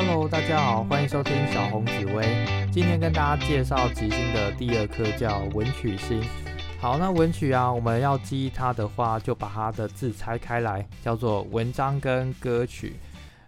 Hello，大家好，欢迎收听小红紫薇。今天跟大家介绍吉星的第二颗，叫文曲星。好，那文曲啊，我们要记忆它的话，就把它的字拆开来，叫做文章跟歌曲。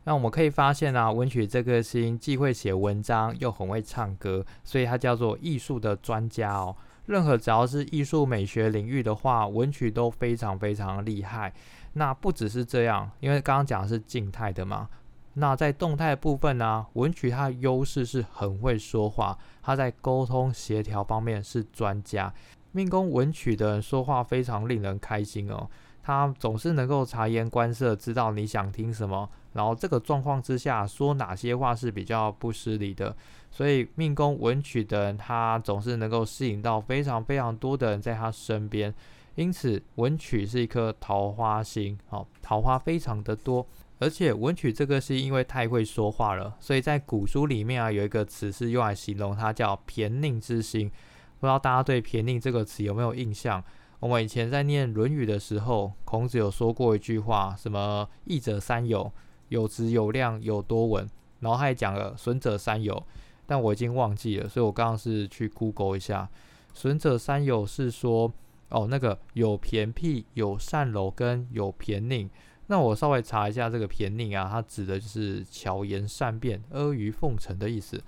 那我们可以发现啊，文曲这颗星既会写文章，又很会唱歌，所以它叫做艺术的专家哦。任何只要是艺术美学领域的话，文曲都非常非常厉害。那不只是这样，因为刚刚讲的是静态的嘛。那在动态部分呢，文曲它的优势是很会说话，他在沟通协调方面是专家。命宫文曲的人说话非常令人开心哦，他总是能够察言观色，知道你想听什么，然后这个状况之下说哪些话是比较不失礼的。所以命宫文曲的人，他总是能够吸引到非常非常多的人在他身边。因此，文曲是一颗桃花星，好，桃花非常的多。而且文曲这个是因为太会说话了，所以在古书里面啊有一个词是用来形容它，叫骈佞之心。不知道大家对骈佞这个词有没有印象？我们以前在念《论语》的时候，孔子有说过一句话，什么“益者三友，有直有量有多闻”，然后他还讲了“损者三友”，但我已经忘记了，所以我刚刚是去 Google 一下，“损者三友”是说哦那个有偏僻、有善柔跟有偏佞。那我稍微查一下这个偏佞啊，它指的就是巧言善辩、阿谀奉承的意思。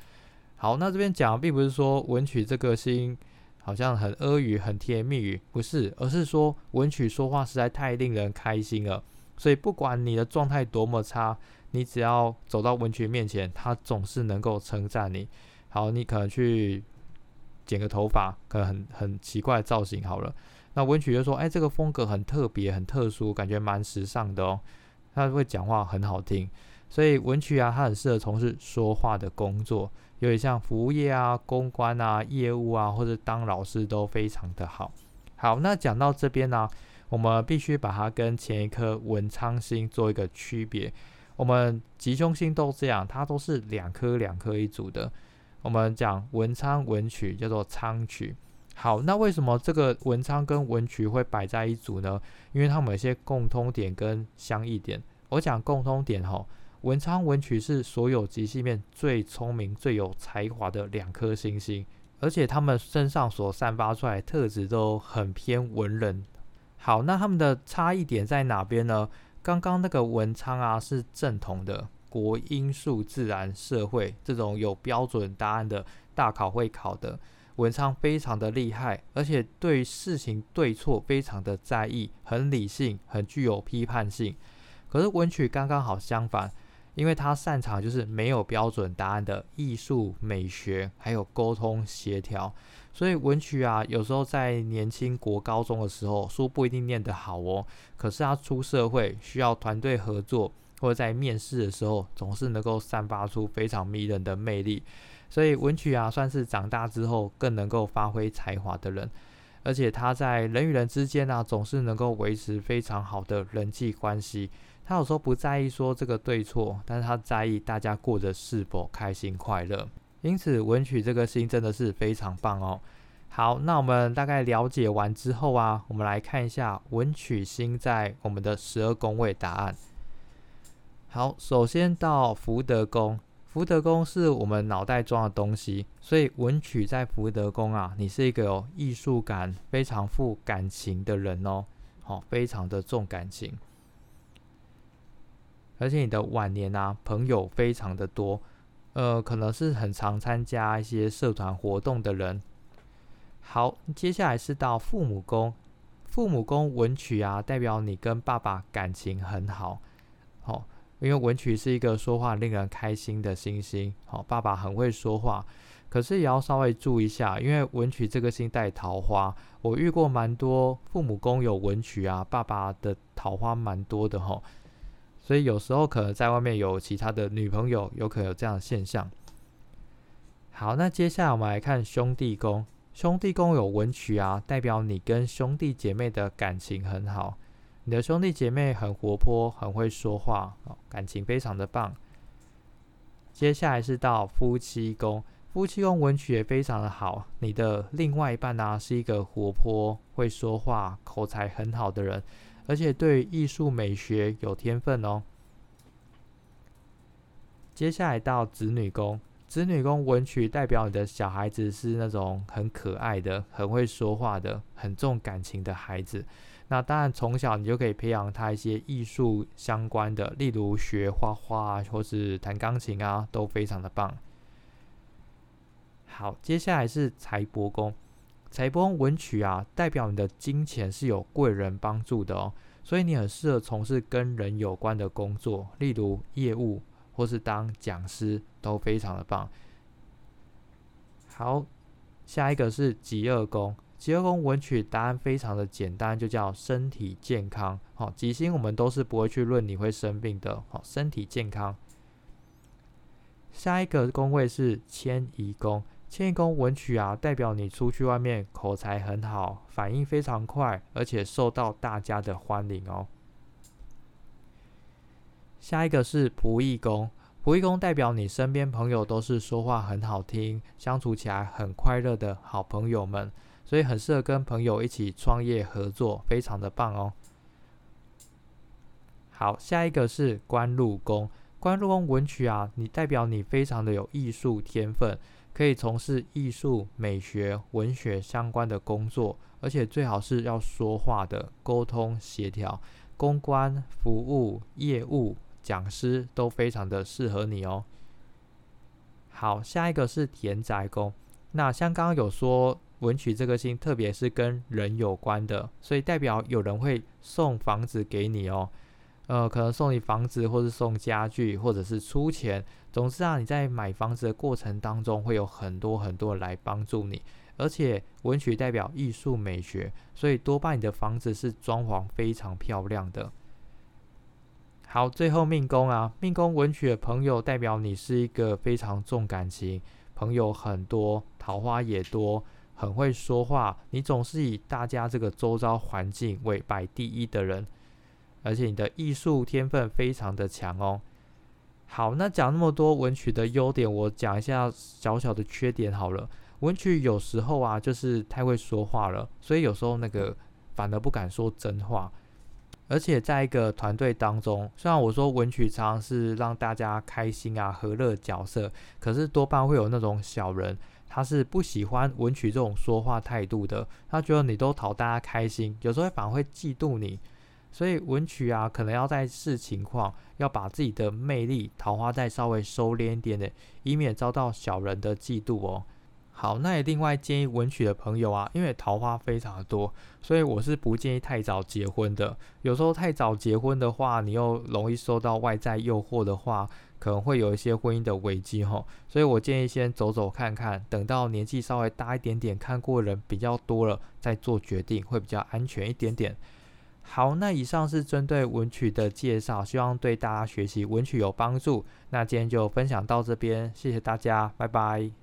好，那这边讲并不是说文曲这个星好像很阿谀、很甜言蜜语，不是，而是说文曲说话实在太令人开心了。所以不管你的状态多么差，你只要走到文曲面前，他总是能够称赞你。好，你可能去剪个头发，可能很很奇怪的造型，好了。那文曲就说：“哎，这个风格很特别，很特殊，感觉蛮时尚的哦。他会讲话很好听，所以文曲啊，他很适合从事说话的工作，有点像服务业啊、公关啊、业务啊，或者当老师都非常的好。好，那讲到这边呢，我们必须把它跟前一颗文昌星做一个区别。我们吉凶星都这样，它都是两颗两颗一组的。我们讲文昌文曲叫做昌曲。”好，那为什么这个文昌跟文曲会摆在一组呢？因为它们有些共通点跟相异点。我讲共通点哈，文昌文曲是所有吉星面最聪明、最有才华的两颗星星，而且他们身上所散发出来的特质都很偏文人。好，那他们的差异点在哪边呢？刚刚那个文昌啊是正统的国音数自然社会这种有标准答案的大考会考的。文昌非常的厉害，而且对事情对错非常的在意，很理性，很具有批判性。可是文曲刚刚好相反，因为他擅长就是没有标准答案的艺术美学，还有沟通协调。所以文曲啊，有时候在年轻国高中的时候，书不一定念得好哦。可是他出社会需要团队合作，或者在面试的时候，总是能够散发出非常迷人的魅力。所以文曲啊，算是长大之后更能够发挥才华的人，而且他在人与人之间呢，总是能够维持非常好的人际关系。他有时候不在意说这个对错，但是他在意大家过得是否开心快乐。因此，文曲这个星真的是非常棒哦。好，那我们大概了解完之后啊，我们来看一下文曲星在我们的十二宫位答案。好，首先到福德宫。福德宫是我们脑袋装的东西，所以文曲在福德宫啊，你是一个有艺术感、非常富感情的人哦，好，非常的重感情，而且你的晚年啊，朋友非常的多，呃，可能是很常参加一些社团活动的人。好，接下来是到父母宫，父母宫文曲啊，代表你跟爸爸感情很好，好。因为文曲是一个说话令人开心的星星，好，爸爸很会说话，可是也要稍微注意一下，因为文曲这个星带桃花，我遇过蛮多父母宫有文曲啊，爸爸的桃花蛮多的哈，所以有时候可能在外面有其他的女朋友，有可能有这样的现象。好，那接下来我们来看兄弟宫，兄弟宫有文曲啊，代表你跟兄弟姐妹的感情很好。你的兄弟姐妹很活泼，很会说话，感情非常的棒。接下来是到夫妻宫，夫妻宫文曲也非常的好。你的另外一半呢，是一个活泼、会说话、口才很好的人，而且对艺术美学有天分哦。接下来到子女宫，子女宫文曲代表你的小孩子是那种很可爱的、很会说话的、很重感情的孩子。那当然，从小你就可以培养他一些艺术相关的，例如学画画啊，或是弹钢琴啊，都非常的棒。好，接下来是财帛宫，财帛宫文曲啊，代表你的金钱是有贵人帮助的哦，所以你很适合从事跟人有关的工作，例如业务或是当讲师，都非常的棒。好，下一个是极恶宫。吉厄宫文曲答案非常的简单，就叫身体健康。好，吉星我们都是不会去论你会生病的。好，身体健康。下一个宫位是迁移宫，迁移宫文曲啊，代表你出去外面口才很好，反应非常快，而且受到大家的欢迎哦。下一个是仆役宫，仆役宫代表你身边朋友都是说话很好听，相处起来很快乐的好朋友们。所以很适合跟朋友一起创业合作，非常的棒哦。好，下一个是官禄宫，官禄宫文曲啊，你代表你非常的有艺术天分，可以从事艺术、美学、文学相关的工作，而且最好是要说话的，沟通协调、公关、服务、业务、讲师都非常的适合你哦。好，下一个是田宅宫，那像刚刚有说。文曲这个星，特别是跟人有关的，所以代表有人会送房子给你哦。呃，可能送你房子，或是送家具，或者是出钱。总之啊，你在买房子的过程当中，会有很多很多来帮助你。而且文曲代表艺术美学，所以多半你的房子是装潢非常漂亮的。好，最后命宫啊，命宫文曲的朋友，代表你是一个非常重感情，朋友很多，桃花也多。很会说话，你总是以大家这个周遭环境为摆第一的人，而且你的艺术天分非常的强哦。好，那讲那么多文曲的优点，我讲一下小小的缺点好了。文曲有时候啊，就是太会说话了，所以有时候那个反而不敢说真话。而且在一个团队当中，虽然我说文曲常是让大家开心啊、和乐角色，可是多半会有那种小人。他是不喜欢文曲这种说话态度的，他觉得你都讨大家开心，有时候反而会嫉妒你，所以文曲啊，可能要在视情况，要把自己的魅力桃花再稍微收敛一点的，以免遭到小人的嫉妒哦。好，那也另外建议文曲的朋友啊，因为桃花非常的多，所以我是不建议太早结婚的。有时候太早结婚的话，你又容易受到外在诱惑的话。可能会有一些婚姻的危机哈，所以我建议先走走看看，等到年纪稍微大一点点，看过人比较多了，再做决定会比较安全一点点。好，那以上是针对文曲的介绍，希望对大家学习文曲有帮助。那今天就分享到这边，谢谢大家，拜拜。